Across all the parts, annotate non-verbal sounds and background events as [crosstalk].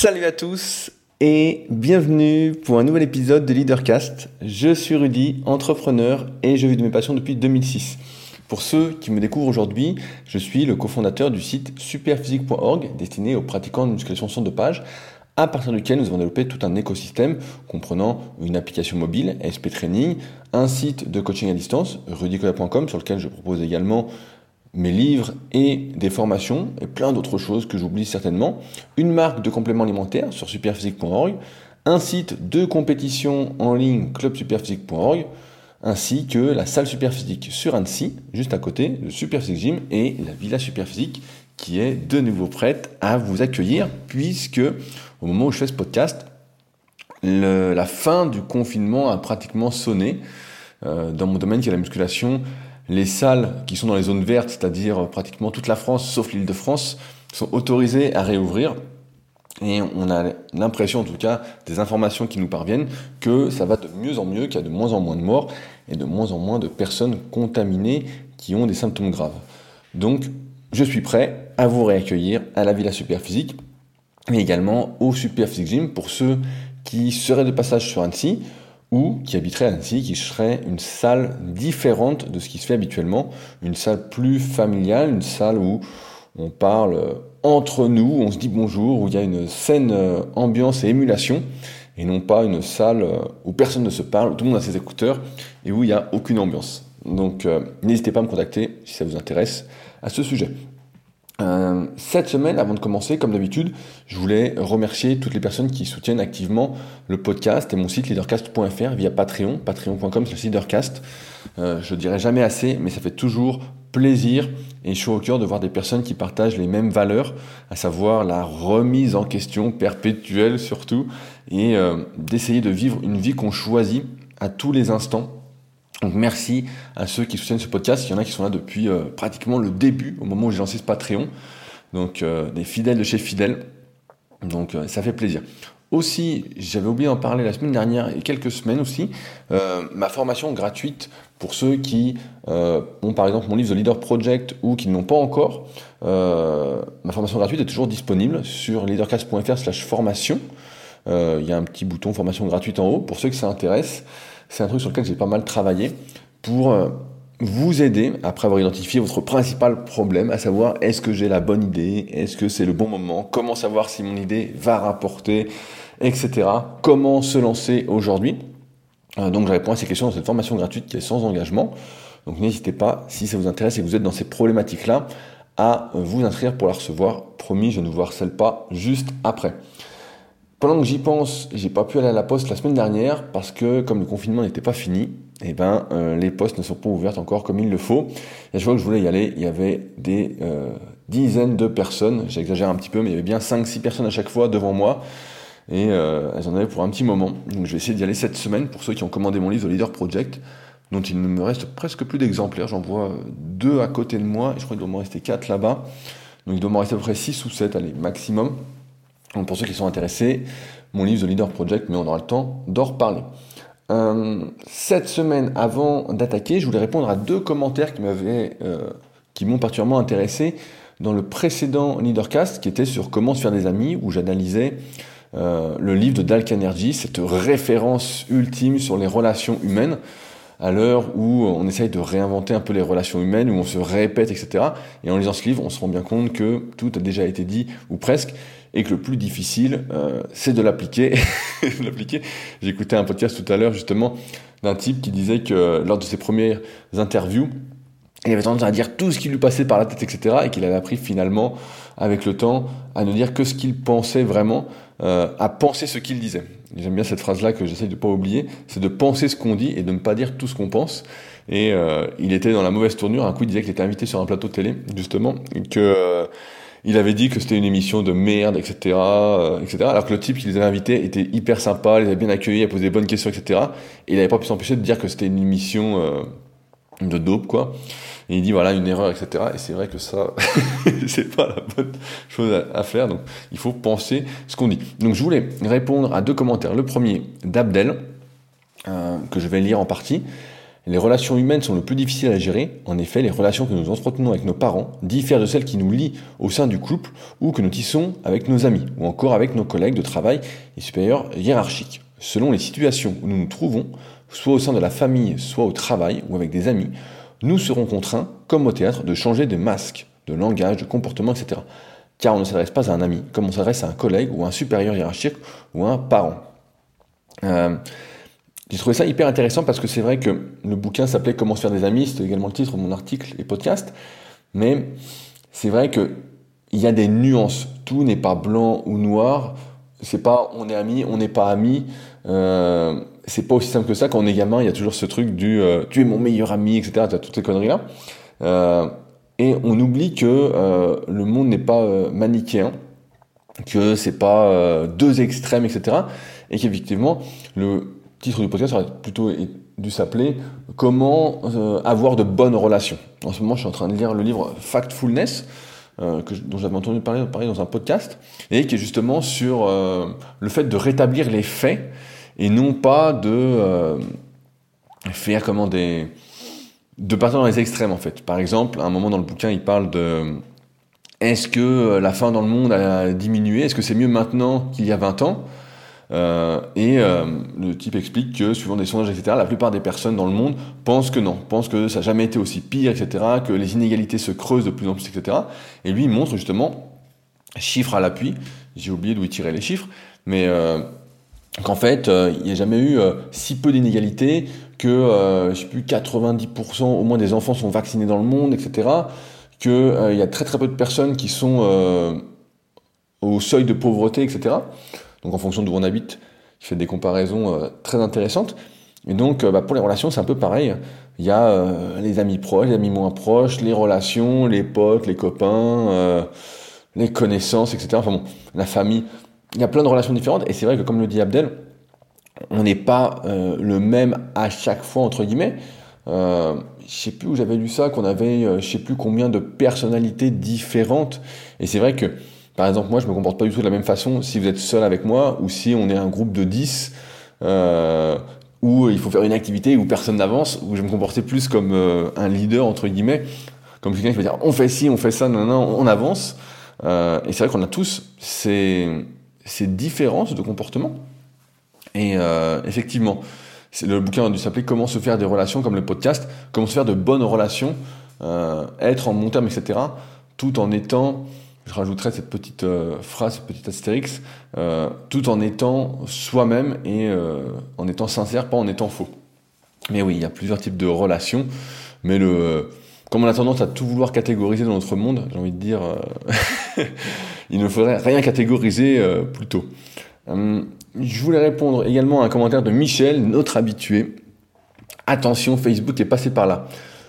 Salut à tous et bienvenue pour un nouvel épisode de Leadercast. Je suis Rudy, entrepreneur et je vis de mes passions depuis 2006. Pour ceux qui me découvrent aujourd'hui, je suis le cofondateur du site superphysique.org destiné aux pratiquants de musculation sans dopage à partir duquel nous avons développé tout un écosystème comprenant une application mobile, SP Training, un site de coaching à distance, rudicola.com, sur lequel je propose également mes livres et des formations, et plein d'autres choses que j'oublie certainement, une marque de compléments alimentaires sur superphysique.org, un site de compétition en ligne clubsuperphysique.org, ainsi que la salle Superphysique sur Annecy, juste à côté, le Superphysique Gym et la Villa Superphysique qui est de nouveau prête à vous accueillir, puisque au moment où je fais ce podcast, la fin du confinement a pratiquement sonné. Euh, dans mon domaine qui est la musculation, les salles qui sont dans les zones vertes, c'est-à-dire pratiquement toute la France, sauf l'île de France, sont autorisées à réouvrir. Et on a l'impression, en tout cas, des informations qui nous parviennent, que ça va de mieux en mieux, qu'il y a de moins en moins de morts et de moins en moins de personnes contaminées qui ont des symptômes graves. Donc, je suis prêt à vous réaccueillir à la Villa Superphysique, mais également au Superphysique Gym pour ceux qui seraient de passage sur Annecy ou qui habiteraient à Annecy, qui serait une salle différente de ce qui se fait habituellement, une salle plus familiale, une salle où on parle entre nous, on se dit bonjour, où il y a une saine euh, ambiance et émulation, et non pas une salle euh, où personne ne se parle, où tout le monde a ses écouteurs, et où il n'y a aucune ambiance. Donc euh, n'hésitez pas à me contacter si ça vous intéresse à ce sujet. Euh, cette semaine, avant de commencer, comme d'habitude, je voulais remercier toutes les personnes qui soutiennent activement le podcast et mon site leadercast.fr via Patreon, patreon.com leadercast. Euh, je dirais jamais assez, mais ça fait toujours plaisir et chaud au cœur de voir des personnes qui partagent les mêmes valeurs, à savoir la remise en question perpétuelle surtout, et euh, d'essayer de vivre une vie qu'on choisit à tous les instants donc merci à ceux qui soutiennent ce podcast. Il y en a qui sont là depuis euh, pratiquement le début, au moment où j'ai lancé ce Patreon. Donc euh, des fidèles de chez fidèles. Donc euh, ça fait plaisir. Aussi, j'avais oublié d'en parler la semaine dernière et quelques semaines aussi, ma formation gratuite pour ceux qui ont par exemple mon livre The Leader Project ou qui ne l'ont pas encore. ma formation gratuite est toujours disponible sur leadercast.fr slash formation. Il y a un petit bouton formation gratuite en haut pour ceux que ça intéresse c'est un truc sur lequel j'ai pas mal travaillé pour euh, vous aider, après avoir identifié votre principal problème, à savoir est-ce que j'ai la bonne idée, est-ce que c'est le bon moment, comment savoir si mon idée va rapporter, etc. Comment se lancer aujourd'hui? Euh, donc je réponds à ces questions dans cette formation gratuite qui est sans engagement. Donc n'hésitez pas, si ça vous intéresse et que vous êtes dans ces problématiques-là, à vous inscrire pour la recevoir. Promis, je ne vous harcèle pas juste après. Pendant que j'y pense, j'ai pas pu aller à la poste la semaine dernière parce que comme le confinement n'était pas fini, eh ben euh, les postes ne sont pas ouvertes encore comme il le faut. Et je vois que je voulais y aller, il y avait des euh, dizaines de personnes, j'exagère un petit peu, mais il y avait bien 5-6 personnes à chaque fois devant moi. Et euh, elles en avaient pour un petit moment. Donc je vais essayer d'y aller cette semaine pour ceux qui ont commandé mon livre The Leader Project, dont il ne me reste presque plus d'exemplaires. J'en vois deux à côté de moi, et je crois qu'il doit m'en rester quatre là-bas. Donc il doit m'en rester à peu près 6 ou 7, allez, maximum. Donc pour ceux qui sont intéressés, mon livre The Leader Project, mais on aura le temps d'en reparler. Euh, cette semaine, avant d'attaquer, je voulais répondre à deux commentaires qui m'avaient, euh, qui m'ont particulièrement intéressé dans le précédent Leadercast, qui était sur comment se faire des amis, où j'analysais euh, le livre de Dal Carnegie, cette référence ultime sur les relations humaines à l'heure où on essaye de réinventer un peu les relations humaines, où on se répète, etc. Et en lisant ce livre, on se rend bien compte que tout a déjà été dit, ou presque, et que le plus difficile, euh, c'est de l'appliquer. [laughs] l'appliquer. J'ai un podcast tout à l'heure, justement, d'un type qui disait que lors de ses premières interviews, il avait tendance à dire tout ce qui lui passait par la tête, etc., et qu'il avait appris finalement, avec le temps, à ne dire que ce qu'il pensait vraiment, euh, à penser ce qu'il disait. J'aime bien cette phrase-là que j'essaie de ne pas oublier, c'est de penser ce qu'on dit et de ne pas dire tout ce qu'on pense. Et euh, il était dans la mauvaise tournure. Un coup, il disait qu'il était invité sur un plateau de télé, justement, et que euh, il avait dit que c'était une émission de merde, etc., euh, etc. Alors que le type qui les avait invités était hyper sympa, les avait bien accueillis, a posé des bonnes questions, etc. Et il n'avait pas pu s'empêcher de dire que c'était une émission euh, de dope, quoi. Et il dit voilà une erreur, etc. Et c'est vrai que ça, [laughs] c'est pas la bonne chose à, faire. Donc il faut penser ce qu'on dit. Donc je voulais répondre à deux commentaires. Le premier d'Abdel, euh, que je vais lire en partie. Les relations humaines sont le plus difficiles à gérer. En effet, les relations que nous entretenons avec nos parents diffèrent de celles qui nous lient au sein du couple ou que nous tissons avec nos amis ou encore avec nos collègues de travail et supérieurs hiérarchiques. Selon les situations où nous nous trouvons, soit au sein de la famille, soit au travail ou avec des amis, nous serons contraints, comme au théâtre, de changer de masque, de langage, de comportement, etc. Car on ne s'adresse pas à un ami, comme on s'adresse à un collègue ou un supérieur hiérarchique ou à un parent. Euh, j'ai trouvé ça hyper intéressant parce que c'est vrai que le bouquin s'appelait Comment se faire des amis, c'était également le titre de mon article et podcast. Mais c'est vrai que il y a des nuances. Tout n'est pas blanc ou noir. C'est pas on est amis, on n'est pas amis. Euh, c'est pas aussi simple que ça. Quand on est gamin, il y a toujours ce truc du euh, tu es mon meilleur ami, etc. Tu as toutes ces conneries là. Euh, et on oublie que le monde n'est pas manichéen, que c'est pas deux extrêmes, etc. Et qu'effectivement, le titre du podcast aurait plutôt dû s'appeler Comment euh, avoir de bonnes relations. En ce moment, je suis en train de lire le livre Factfulness, euh, dont j'avais entendu parler, dans un podcast, et qui est justement sur euh, le fait de rétablir les faits et non pas de faire comment des de partir dans les extrêmes en fait. Par exemple, à un moment dans le bouquin, il parle de est-ce que la faim dans le monde a diminué? Est-ce que c'est mieux maintenant qu'il y a 20 ans? Euh, et euh, le type explique que, suivant des sondages, etc., la plupart des personnes dans le monde pensent que non, pensent que ça n'a jamais été aussi pire, etc., que les inégalités se creusent de plus en plus, etc. Et lui, il montre justement, chiffres à l'appui, j'ai oublié d'où il tirait les chiffres, mais euh, qu'en fait, il n'y a jamais eu si peu d'inégalités que, plus, 90% au moins des enfants sont vaccinés dans le monde, etc., qu'il y a très très peu de personnes qui sont au seuil de pauvreté, etc. Donc en fonction d'où on habite, il fait des comparaisons euh, très intéressantes. Et donc euh, bah, pour les relations, c'est un peu pareil. Il y a euh, les amis proches, les amis moins proches, les relations, les potes, les copains, les connaissances, etc. Enfin bon, la famille. Il y a plein de relations différentes. Et c'est vrai que comme le dit Abdel, on n'est pas le même à chaque fois, entre guillemets. Euh, je sais plus où j'avais lu ça, qu'on avait je sais plus combien de personnalités différentes. Et c'est vrai que par exemple, moi, je me comporte pas du tout de la même façon si vous êtes seul avec moi ou si on est un groupe de 10 euh, où il faut faire une activité où personne n'avance, où je vais me comporter plus comme euh, un leader, entre guillemets, comme quelqu'un qui va dire on fait ci, on fait ça, non, non, on avance. Euh, et c'est vrai qu'on a tous ces, ces différences de comportement. Et euh, effectivement, le bouquin a dû s'appeler Comment se faire des relations, comme le podcast, comment se faire de bonnes relations, euh, être en bon terme, etc., tout en étant je rajouterais cette petite euh, phrase, cette petite astérix, euh, tout en étant soi-même et euh, en étant sincère, pas en étant faux. Mais oui, il y a plusieurs types de relations, mais le, comme on a tendance à tout vouloir catégoriser dans notre monde, j'ai envie de dire, [laughs] il ne faudrait rien catégoriser plutôt. Je voulais répondre également à un commentaire de Michel, notre habitué. Attention, Facebook est passé par là.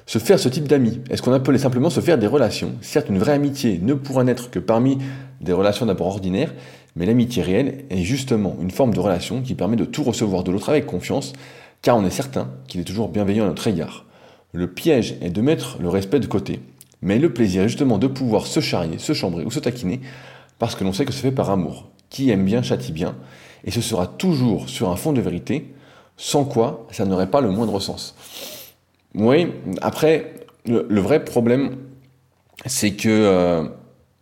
Se faire ce type d'amis, est-ce qu'on appelait simplement se faire des relations? Certes, une vraie amitié ne pourra n'être que parmi des relations d'abord ordinaires, mais l'amitié réelle est justement une forme de relation qui permet de tout recevoir de l'autre avec confiance, car on est certain qu'il est toujours bienveillant à notre égard. Le piège est de mettre le respect de côté, mais le plaisir est justement de pouvoir se charrier, se chambrer ou se taquiner, parce que l'on sait que c'est fait par amour. Qui aime bien châtie bien, et ce sera toujours sur un fond de vérité, sans quoi ça n'aurait pas le moindre sens. Oui, après, le, vrai problème, c'est que euh,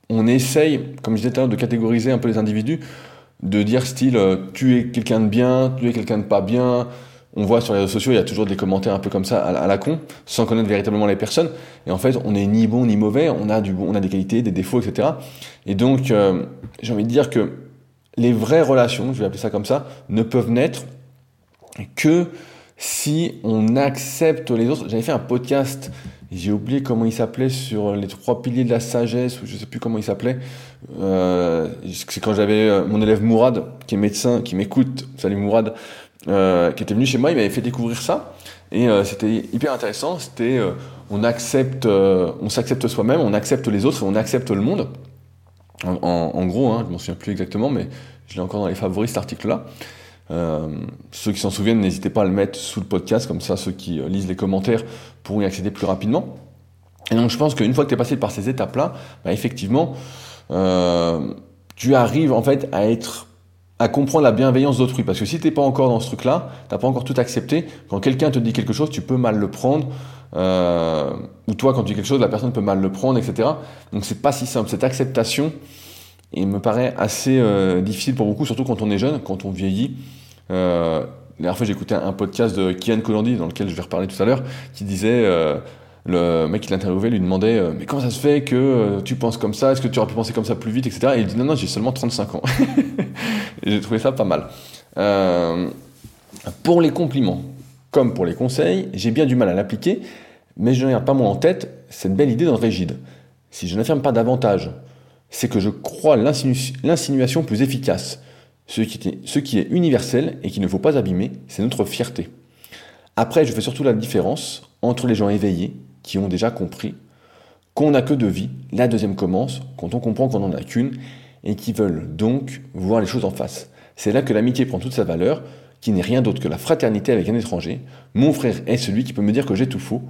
on essaye, comme je disais tout à l'heure, de catégoriser un peu les individus, de dire style euh, tu es quelqu'un de bien, tu es quelqu'un de pas bien. On voit sur les réseaux sociaux, il y a toujours des commentaires un peu comme ça à la con, sans connaître véritablement les personnes. Et en fait, on n'est ni bon ni mauvais, on a du bon, on a des qualités, des défauts, etc. Et donc, euh, j'ai envie de dire que les vraies relations, je vais appeler ça comme ça, ne peuvent naître que si on accepte les autres. J'avais fait un podcast, j'ai oublié comment il s'appelait, sur les trois piliers de la sagesse, ou je sais plus comment il s'appelait. Euh, c'est quand j'avais euh, mon élève Mourad, qui est médecin, qui m'écoute, salut Mourad, euh, qui était venu chez moi, il m'avait fait découvrir ça. Et euh, c'était hyper intéressant, c'était euh, on accepte, euh, on s'accepte soi-même, on accepte les autres, on accepte le monde. En, en, en gros, hein, je m'en souviens plus exactement, mais je l'ai encore dans les favoris cet article-là. Euh, ceux qui s'en souviennent, n'hésitez pas à le mettre sous le podcast, comme ça ceux qui euh, lisent les commentaires pourront y accéder plus rapidement. Et donc je pense qu'une fois que tu es passé par ces étapes-là, bah, effectivement, euh, tu arrives en fait à être à comprendre la bienveillance d'autrui. Parce que si tu n'es pas encore dans ce truc-là, tu n'as pas encore tout accepté, quand quelqu'un te dit quelque chose, tu peux mal le prendre. Ou toi, quand tu dis quelque chose, la personne peut mal le prendre, etc. Donc c'est pas si simple. Cette acceptation, il me paraît assez euh, difficile pour beaucoup, surtout quand on est jeune, quand on vieillit. Euh, la dernière fois, écouté un podcast de Kian Kolandi, dans lequel je vais reparler tout à l'heure, qui disait euh, le mec qui l'interviewait lui demandait Mais comment ça se fait que tu penses comme ça? Est-ce que tu aurais pu penser comme ça plus vite etc. Et il dit Non, non, j'ai seulement 35 ans. [laughs] j'ai trouvé ça pas mal. pour les compliments, comme pour les conseils, j'ai bien du mal à l'appliquer, mais je n'ai pas moi en tête cette belle idée d'André Gide. Si je n'affirme pas davantage, c'est que je crois l'insinuation plus efficace. Ce qui, est, universel et qu'il ne faut pas abîmer, c'est notre fierté. Après, je fais surtout la différence entre les gens éveillés, qui ont déjà compris qu'on n'a que deux vies, la deuxième commence quand on comprend qu'on n'en a qu'une, et qui veulent donc voir les choses en face. C'est là que l'amitié prend toute sa valeur, qui n'est rien d'autre que la fraternité avec un étranger. Mon frère est celui qui peut me dire que j'ai tout faux.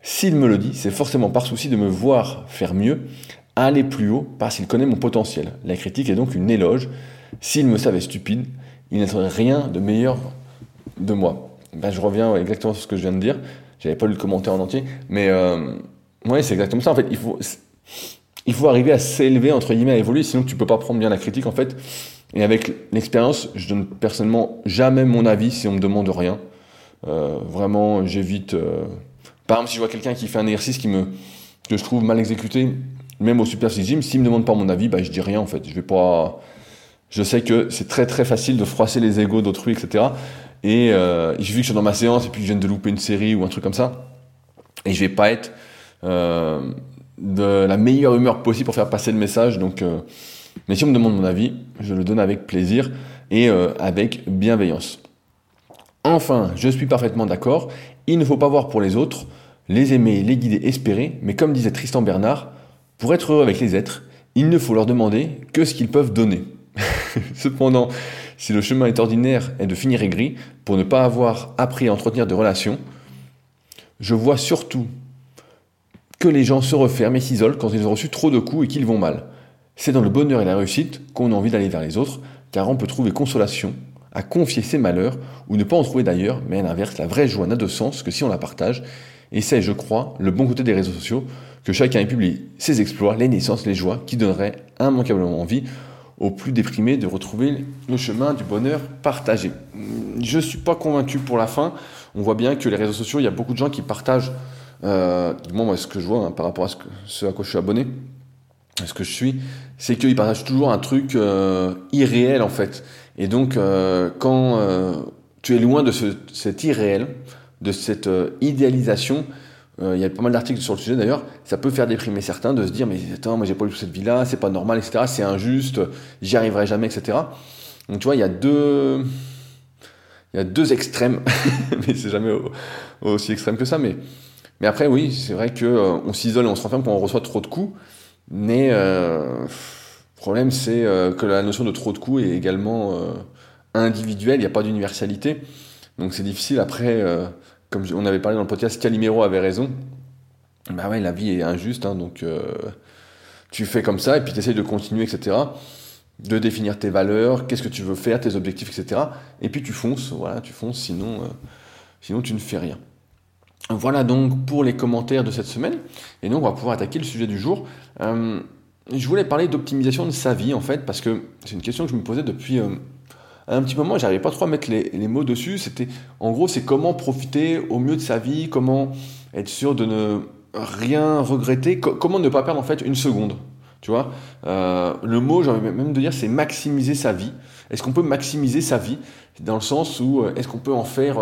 S'il me le dit, c'est forcément par souci de me voir faire mieux, aller plus haut, parce qu'il connaît mon potentiel. La critique est donc une éloge. S'il me savait stupide, il n'attendrait rien de meilleur de moi. Ben, je reviens exactement sur ce que je viens de dire. J'avais pas lu le commentaire en entier, mais euh, c'est exactement ça. En fait, il faut, il faut arriver à s'élever entre guillemets, à évoluer, sinon tu peux pas prendre bien la critique. En fait, et avec l'expérience, je donne personnellement jamais mon avis si on me demande rien. Euh, vraiment, j'évite. Euh, par exemple, si je vois quelqu'un qui fait un exercice qui me, que je trouve mal exécuté, même au Super Six Gym, s'il me demande pas mon avis, bah, je dis rien en fait. Je vais pas. Je sais que c'est très très facile de froisser les égaux d'autrui, etc. Et euh, il que je sois dans ma séance et puis que je vienne de louper une série ou un truc comme ça. Et je vais pas être euh, de la meilleure humeur possible pour faire passer le message. Donc, euh, mais si on me demande mon avis, je le donne avec plaisir et euh, avec bienveillance. Enfin, je suis parfaitement d'accord, il ne faut pas voir pour les autres, les aimer, les guider, espérer, mais comme disait Tristan Bernard, pour être heureux avec les êtres, il ne faut leur demander que ce qu'ils peuvent donner. [laughs] Cependant, si le chemin est ordinaire et de finir aigri, pour ne pas avoir appris à entretenir de relations, je vois surtout que les gens se referment et s'isolent quand ils ont reçu trop de coups et qu'ils vont mal. C'est dans le bonheur et la réussite qu'on a envie d'aller vers les autres, car on peut trouver consolation à confier ses malheurs, ou ne pas en trouver d'ailleurs, mais à l'inverse, la vraie joie n'a de sens que si on la partage, et c'est, je crois, le bon côté des réseaux sociaux, que chacun publie ses exploits, les naissances, les joies, qui donneraient immanquablement envie aux plus déprimés de retrouver le chemin du bonheur partagé. Je ne suis pas convaincu pour la fin. On voit bien que les réseaux sociaux, il y a beaucoup de gens qui partagent, euh, moi, ce que je vois hein, par rapport à ce, que, à quoi je suis abonné, ce que je suis, c'est qu'ils partagent toujours un truc euh, irréel en fait. Et donc, euh, quand tu es loin de ce, cet irréel, de cette idéalisation, il y a pas mal d'articles sur le sujet d'ailleurs, ça peut faire déprimer certains de se dire mais attends, moi j'ai pas eu cette vie-là, c'est pas normal, etc. C'est injuste, j'y arriverai jamais, etc. Donc tu vois, il y a deux, il y a deux extrêmes, [laughs] mais c'est jamais aussi extrême que ça. Mais, mais après, oui, c'est vrai que on s'isole et on se renferme quand on reçoit trop de coups. Mais euh, le problème, c'est euh, que la notion de trop de coups est également euh, individuelle, il n'y a pas d'universalité. Donc c'est difficile après, comme on avait parlé dans le podcast, Calimero avait raison. Bah ouais, la vie est injuste, hein, donc tu fais comme ça et puis tu essayes de continuer, etc. De définir tes valeurs, qu'est-ce que tu veux faire, tes objectifs, etc. Et puis tu fonces, voilà, tu fonces, sinon, sinon tu ne fais rien. Voilà donc pour les commentaires de cette semaine. Et donc on va pouvoir attaquer le sujet du jour. Euh, je voulais parler d'optimisation de sa vie en fait, parce que c'est une question que je me posais depuis euh, un petit moment. J'arrivais pas trop à mettre les, mots dessus. C'était, en gros, c'est comment profiter au mieux de sa vie, comment être sûr de ne rien regretter, comment ne pas perdre en fait une seconde. Tu vois, euh, le mot, j'ai envie même de dire, c'est maximiser sa vie. Est-ce qu'on peut maximiser sa vie? Dans le sens où est-ce qu'on peut en faire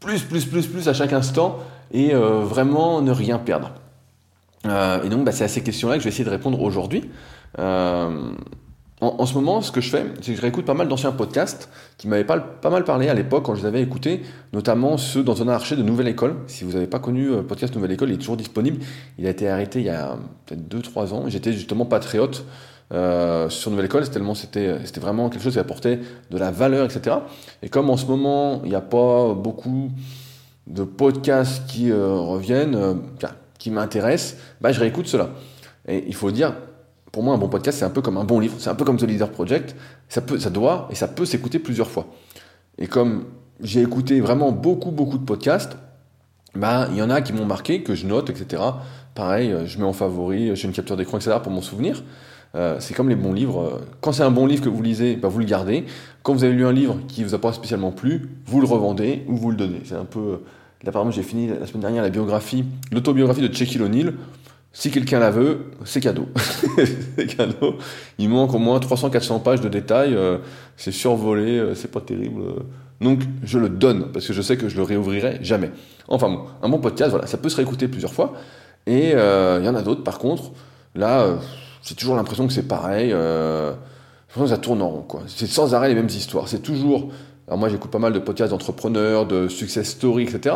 plus, plus, plus, plus à chaque instant et euh, vraiment ne rien perdre? Euh, et donc, bah, c'est à ces questions-là que je vais essayer de répondre aujourd'hui. Euh, en, ce moment, ce que je fais, c'est que je réécoute pas mal d'anciens podcasts qui m'avaient pas, mal parlé à l'époque quand je les avais écoutés, notamment ceux dans un archer de Nouvelle École. Si vous n'avez pas connu le podcast Nouvelle École, il est toujours disponible. Il a été arrêté il y a peut-être 2-3 ans. J'étais justement patriote euh, sur Nouvelle École, tellement c'était vraiment quelque chose qui apportait de la valeur, etc. Et comme en ce moment, il n'y a pas beaucoup de podcasts qui euh, reviennent, euh, qui m'intéressent, bah, je réécoute cela. Et il faut dire, pour moi, un bon podcast, c'est un peu comme un bon livre, c'est un peu comme The Leader Project. Ça, peut, ça doit et ça peut s'écouter plusieurs fois. Et comme j'ai écouté vraiment beaucoup, beaucoup de podcasts, bah, il y en a qui m'ont marqué, que je note, etc. Pareil, euh, je mets en favori, j'ai une capture d'écran, etc. pour m'en souvenir. Euh, c'est comme les bons livres. Quand c'est un bon livre que vous lisez, bah, vous le gardez. Quand vous avez lu un livre qui vous a pas spécialement plu, vous le revendez ou vous le donnez. C'est un peu. Là, par exemple, j'ai fini la semaine dernière la biographie, l'autobiographie de Shaquille O'Neal. Si quelqu'un la veut, c'est cadeau. [laughs] c'est cadeau. Il manque au moins 300-400 pages de détails. Euh, c'est survolé, euh, c'est pas terrible. Donc, je le donne parce que je sais que je le réouvrirai jamais. Enfin bon, un bon podcast, voilà, ça peut se réécouter plusieurs fois. Et il y en a d'autres, par contre. Là, j'ai toujours l'impression que c'est pareil. Euh, ça tourne en rond, quoi. C'est sans arrêt les mêmes histoires. C'est toujours. Alors moi, j'écoute pas mal de podcasts d'entrepreneurs, de success stories, etc.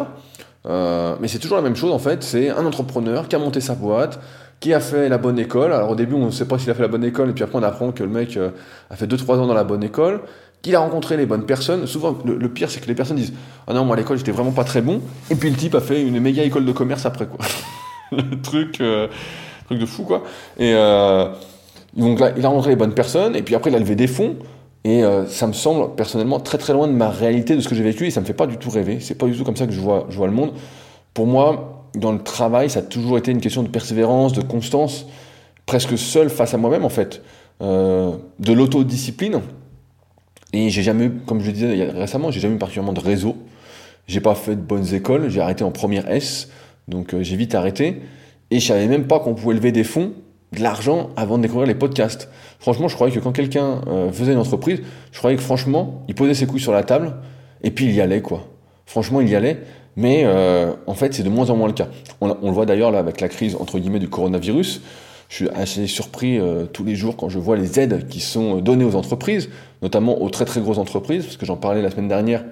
Euh, mais c'est toujours la même chose en fait. C'est un entrepreneur qui a monté sa boîte, qui a fait la bonne école. Alors au début, on ne sait pas s'il a fait la bonne école, et puis après, on apprend que le mec euh, a fait 2-3 ans dans la bonne école, qu'il a rencontré les bonnes personnes. Souvent, le, pire, c'est que les personnes disent Ah non, moi à l'école, j'étais vraiment pas très bon. Et puis le type a fait une méga école de commerce après, quoi. [laughs] le truc. Euh, truc de fou quoi. Et donc là, il a rencontré les bonnes personnes, et puis après il a levé des fonds. Et euh, ça me semble personnellement très très loin de ma réalité, de ce que j'ai vécu, et ça me fait pas du tout rêver. C'est pas du tout comme ça que je vois, le monde. Pour moi, dans le travail, ça a toujours été une question de persévérance, de constance, presque seul face à moi-même en fait, euh, de l'autodiscipline. Et j'ai jamais eu, comme je le disais récemment, j'ai jamais eu particulièrement de réseau. J'ai pas fait de bonnes écoles, j'ai arrêté en première S, donc j'ai vite arrêté. Et je savais même pas qu'on pouvait lever des fonds, de l'argent, avant de découvrir les podcasts. Franchement, je croyais que quand quelqu'un euh, faisait une entreprise, je croyais que franchement, il posait ses couilles sur la table, et puis il y allait, quoi. Franchement, il y allait. Mais euh, en fait, c'est de moins en moins le cas. On, le voit d'ailleurs là avec la crise entre guillemets du coronavirus. Je suis assez surpris euh, tous les jours quand je vois les aides qui sont données aux entreprises, notamment aux très très grosses entreprises, parce que j'en parlais la semaine dernière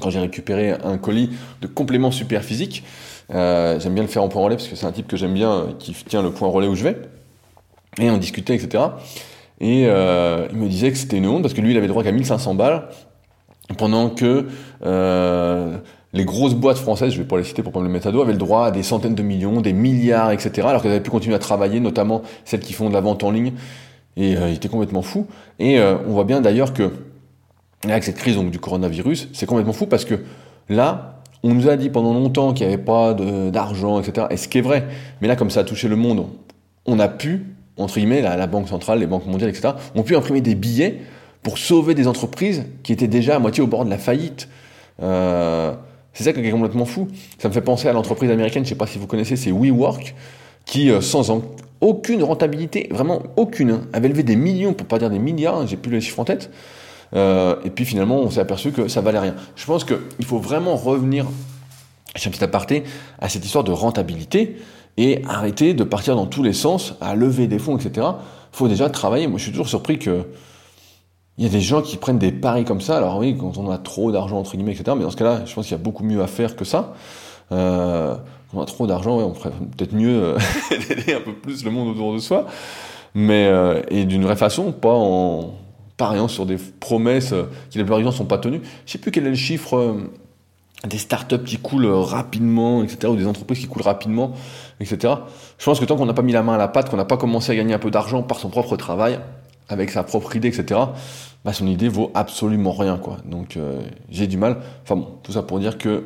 quand j'ai récupéré un colis de compléments super physiques. Euh, j'aime bien le faire en point relais parce que c'est un type que j'aime bien, euh, qui tient le point relais où je vais. Et on discutait, etc. Et euh, il me disait que c'était une honte parce que lui, il avait droit qu'à 1500 balles, pendant que les grosses boîtes françaises, je vais pas les citer pour pas me le mettre à dos, avaient le droit à des centaines de millions, des milliards, etc. Alors qu'elles avaient pu continuer à travailler, notamment celles qui font de la vente en ligne. Et il était complètement fou. Et on voit bien d'ailleurs que, avec cette crise du coronavirus, c'est complètement fou parce que là, on nous a dit pendant longtemps qu'il n'y avait pas d'argent, etc. Et ce qui est vrai. Mais là, comme ça a touché le monde, on a pu, entre guillemets, la, Banque centrale, les banques mondiales, etc., ont pu imprimer des billets pour sauver des entreprises qui étaient déjà à moitié au bord de la faillite. Euh, c'est ça qui est complètement fou. Ça me fait penser à l'entreprise américaine, je ne sais pas si vous connaissez, c'est WeWork, qui, euh, sans aucune rentabilité, vraiment aucune, hein, avait levé des millions, pour pas dire des milliards, hein, j'ai plus les chiffres en tête, euh, et puis finalement, on s'est aperçu que ça valait rien. Je pense qu'il faut vraiment revenir, j'ai un petit aparté, à cette histoire de rentabilité et arrêter de partir dans tous les sens, à lever des fonds, etc. Il faut déjà travailler. Moi, je suis toujours surpris que il y a des gens qui prennent des paris comme ça. Alors oui, quand on a trop d'argent, entre guillemets, etc. Mais dans ce cas-là, je pense qu'il y a beaucoup mieux à faire que ça. Euh, on a trop d'argent, on ferait peut-être mieux [laughs] d'aider un peu plus le monde autour de soi. Mais, euh, et d'une vraie façon, pas en pariant sur des promesses euh, qui la plupart du temps sont pas tenues. Je sais plus quel est le chiffre euh, des startups qui coulent euh, rapidement, etc., ou des entreprises qui coulent rapidement, etc. Je pense que tant qu'on n'a pas mis la main à la pâte, qu'on n'a pas commencé à gagner un peu d'argent par son propre travail, avec sa propre idée, etc., bah son idée vaut absolument rien, quoi. Donc j'ai du mal. Enfin bon, tout ça pour dire que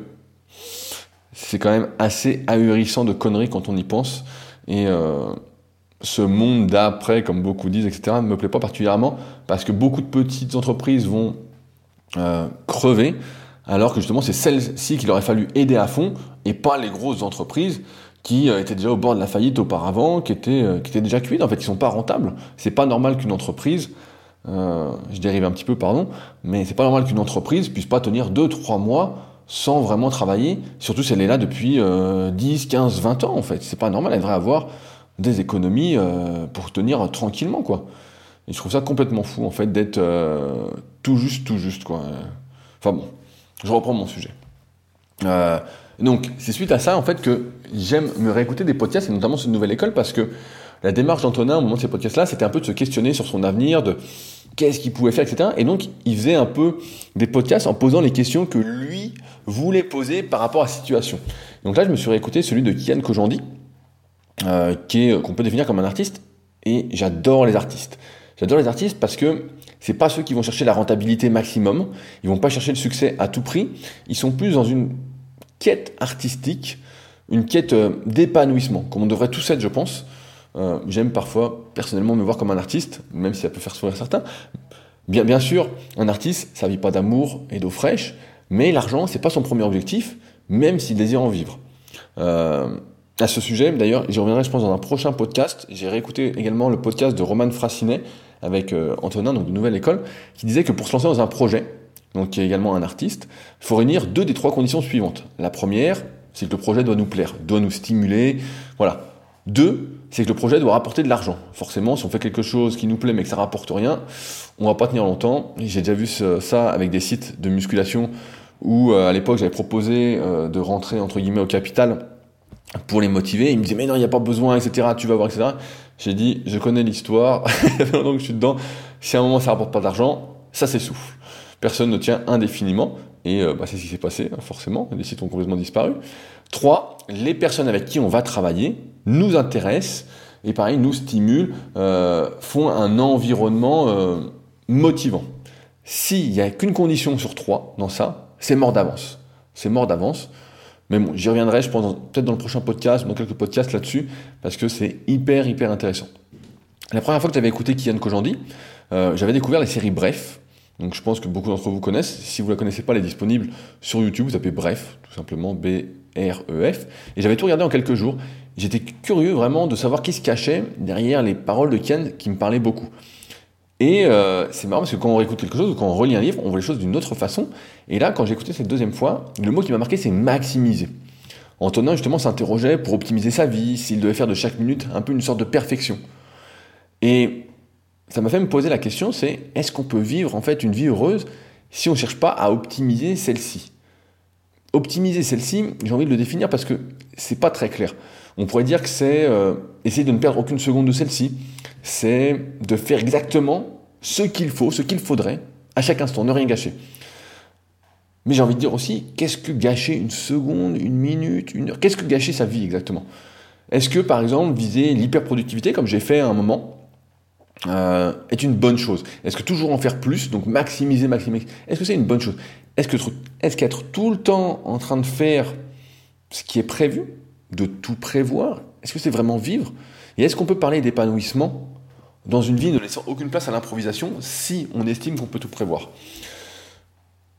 c'est quand même assez ahurissant de conneries quand on y pense. Et ce monde d'après, comme beaucoup disent, etc., ne me plaît pas particulièrement parce que beaucoup de petites entreprises vont euh, crever, alors que justement c'est celles-ci qu'il aurait fallu aider à fond et pas les grosses entreprises qui euh, étaient déjà au bord de la faillite auparavant, qui étaient, euh, qui étaient déjà cuites, en fait, qui sont pas rentables. C'est pas normal qu'une entreprise, je dérive un petit peu, pardon, mais c'est pas normal qu'une entreprise puisse pas tenir 2-3 mois sans vraiment travailler, surtout si elle est là depuis 10, 15, 20 ans, en fait. C'est pas normal, elle devrait avoir des économies pour tenir tranquillement, quoi. Et je trouve ça complètement fou, en fait, d'être euh, tout juste, tout juste, quoi. Enfin bon, je reprends mon sujet. Euh, donc, c'est suite à ça, en fait, que j'aime me réécouter des podcasts, et notamment cette nouvelle école, parce que la démarche d'Antonin au moment de ces podcasts-là, c'était un peu de se questionner sur son avenir, de qu'est-ce qu'il pouvait faire, etc. Et donc, il faisait un peu des podcasts en posant les questions que lui voulait poser par rapport à la situation. Donc là, je me suis réécouté celui de Kian Kojandi, euh, qu'on peut définir comme un artiste Et j'adore les artistes. J'adore les artistes parce que c'est pas ceux qui vont chercher la rentabilité maximum, ils vont pas chercher le succès à tout prix, ils sont plus dans une quête artistique, une quête euh, d'épanouissement, comme on devrait tous être, je pense. Euh, j'aime parfois personnellement me voir comme un artiste, même si ça peut faire sourire certains. Bien, bien sûr, un artiste, ça vit pas d'amour et d'eau fraîche, mais l'argent, c'est pas son premier objectif, même s'il désire en vivre. Euh, à ce sujet, d'ailleurs, j'y reviendrai, je pense, dans un prochain podcast. J'ai réécouté également le podcast de Roman Frassinet avec euh, Antonin, donc de Nouvelle École, qui disait que pour se lancer dans un projet, donc qui est également un artiste, il faut réunir deux des trois conditions suivantes. La première, c'est que le projet doit nous plaire, doit nous stimuler, voilà. Deux, c'est que le projet doit rapporter de l'argent. Forcément, si on fait quelque chose qui nous plaît mais que ça rapporte rien, on va pas tenir longtemps. J'ai déjà vu ça avec des sites de musculation où euh, à l'époque j'avais proposé euh, de rentrer entre guillemets au capital pour les motiver. Ils me disaient mais non, il n'y a pas besoin, etc. Tu vas voir, etc. J'ai dit je connais l'histoire, [laughs] donc je suis dedans. Si à un moment ça rapporte pas d'argent, ça s'essouffle. Personne ne tient indéfiniment. Et euh, bah, c'est ce qui s'est passé, hein, forcément. Les sites ont complètement disparu. Trois, les personnes avec qui on va travailler nous intéressent et pareil, nous stimulent, euh, font un environnement euh, motivant. S'il n'y a qu'une condition sur trois dans ça, c'est mort d'avance. C'est mort d'avance. Mais bon, j'y reviendrai, je pense, peut-être dans le prochain podcast, dans quelques podcasts là-dessus, parce que c'est hyper, hyper intéressant. La première fois que j'avais écouté Kian Kojandi, euh, j'avais découvert les séries Bref. Donc je pense que beaucoup d'entre vous connaissent. Si vous ne la connaissez pas, elle est disponible sur YouTube. Vous tapez Bref, tout simplement B-R-E-F. Et j'avais tout regardé en quelques jours. J'étais curieux vraiment de savoir qui se cachait derrière les paroles de Kian qui me parlaient beaucoup. Et euh, c'est marrant parce que quand on réécoute quelque chose ou quand on relit un livre, on voit les choses d'une autre façon. Et là, quand j'ai écouté cette deuxième fois, le mot qui m'a marqué, c'est maximiser. Antonin, justement, s'interrogeait pour optimiser sa vie, s'il devait faire de chaque minute un peu une sorte de perfection. Et ça m'a fait me poser la question, c'est est-ce qu'on peut vivre en fait une vie heureuse si on ne cherche pas à optimiser celle-ci? Optimiser celle-ci, j'ai envie de le définir parce que c'est pas très clair. On pourrait dire que c'est euh, essayer de ne perdre aucune seconde de celle-ci, c'est de faire exactement ce qu'il faut, ce qu'il faudrait, à chaque instant, ne rien gâcher. Mais j'ai envie de dire aussi, qu'est-ce que gâcher une seconde, une minute, une heure? Qu'est-ce que gâcher sa vie exactement? Est-ce que par exemple viser l'hyperproductivité, comme j'ai fait à un moment, euh, est une bonne chose. Est-ce que toujours en faire plus, donc maximiser, maximiser, est-ce que c'est une bonne chose? Est-ce qu'être tout le temps en train de faire ce qui est prévu, de tout prévoir, est-ce que c'est vraiment vivre? Et est-ce qu'on peut parler d'épanouissement dans une vie ne laissant aucune place à l'improvisation si on estime qu'on peut tout prévoir?